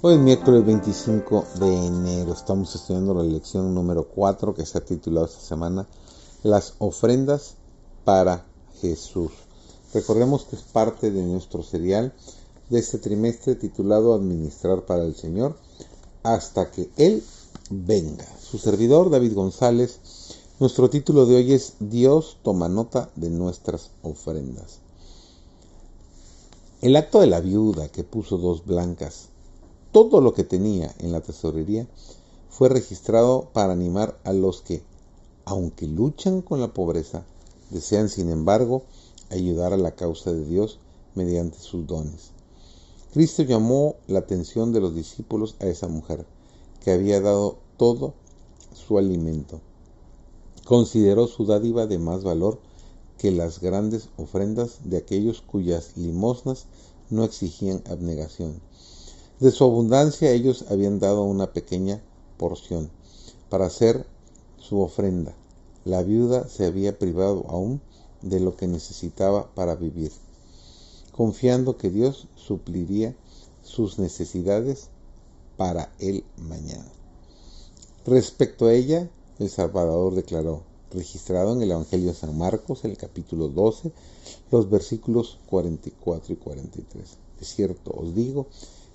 Hoy es miércoles 25 de enero. Estamos estudiando la lección número 4 que se ha titulado esta semana Las ofrendas para Jesús. Recordemos que es parte de nuestro serial de este trimestre titulado Administrar para el Señor hasta que Él venga. Su servidor David González. Nuestro título de hoy es Dios toma nota de nuestras ofrendas. El acto de la viuda que puso dos blancas todo lo que tenía en la tesorería fue registrado para animar a los que, aunque luchan con la pobreza, desean sin embargo ayudar a la causa de Dios mediante sus dones. Cristo llamó la atención de los discípulos a esa mujer, que había dado todo su alimento. Consideró su dádiva de más valor que las grandes ofrendas de aquellos cuyas limosnas no exigían abnegación. De su abundancia ellos habían dado una pequeña porción para hacer su ofrenda. La viuda se había privado aún de lo que necesitaba para vivir, confiando que Dios supliría sus necesidades para el mañana. Respecto a ella, el Salvador declaró, registrado en el Evangelio de San Marcos, el capítulo 12, los versículos 44 y 43. Es cierto, os digo,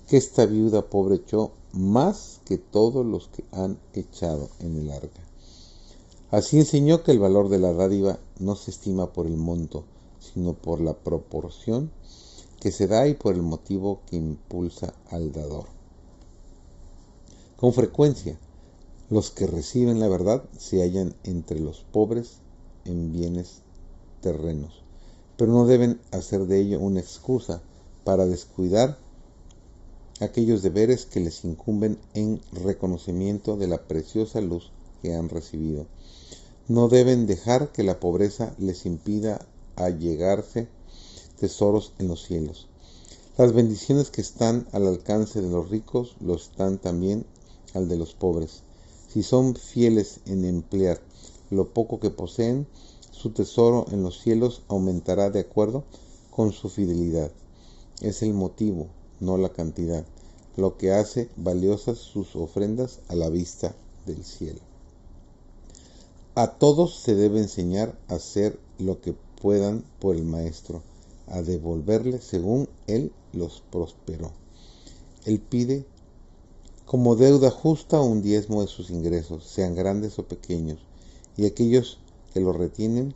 que esta viuda pobre echó más que todos los que han echado en el arca. Así enseñó que el valor de la dádiva no se estima por el monto, sino por la proporción que se da y por el motivo que impulsa al dador. Con frecuencia, los que reciben la verdad se hallan entre los pobres en bienes terrenos, pero no deben hacer de ello una excusa para descuidar aquellos deberes que les incumben en reconocimiento de la preciosa luz que han recibido. No deben dejar que la pobreza les impida allegarse tesoros en los cielos. Las bendiciones que están al alcance de los ricos lo están también al de los pobres. Si son fieles en emplear lo poco que poseen, su tesoro en los cielos aumentará de acuerdo con su fidelidad. Es el motivo no la cantidad, lo que hace valiosas sus ofrendas a la vista del cielo. A todos se debe enseñar a hacer lo que puedan por el Maestro, a devolverle según Él los prosperó. Él pide como deuda justa un diezmo de sus ingresos, sean grandes o pequeños, y aquellos que lo retienen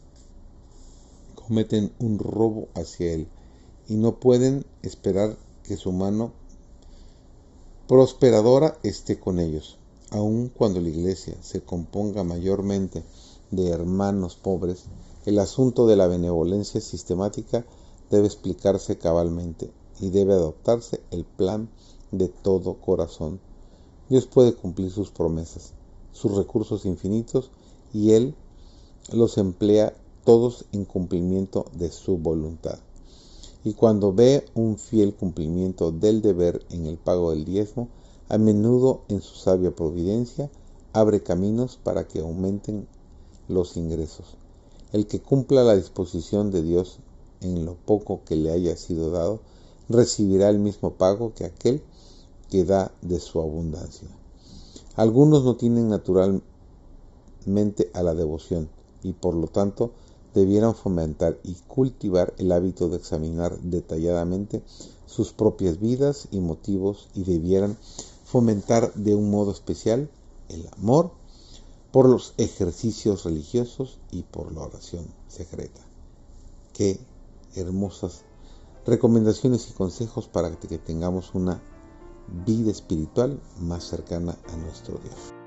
cometen un robo hacia Él y no pueden esperar que su mano prosperadora esté con ellos, aun cuando la iglesia se componga mayormente de hermanos pobres, el asunto de la benevolencia sistemática debe explicarse cabalmente y debe adoptarse el plan de todo corazón. Dios puede cumplir sus promesas, sus recursos infinitos, y Él los emplea todos en cumplimiento de su voluntad y cuando ve un fiel cumplimiento del deber en el pago del diezmo, a menudo en su sabia providencia abre caminos para que aumenten los ingresos. El que cumpla la disposición de Dios en lo poco que le haya sido dado, recibirá el mismo pago que aquel que da de su abundancia. Algunos no tienen naturalmente a la devoción y por lo tanto debieran fomentar y cultivar el hábito de examinar detalladamente sus propias vidas y motivos y debieran fomentar de un modo especial el amor por los ejercicios religiosos y por la oración secreta. Qué hermosas recomendaciones y consejos para que tengamos una vida espiritual más cercana a nuestro Dios.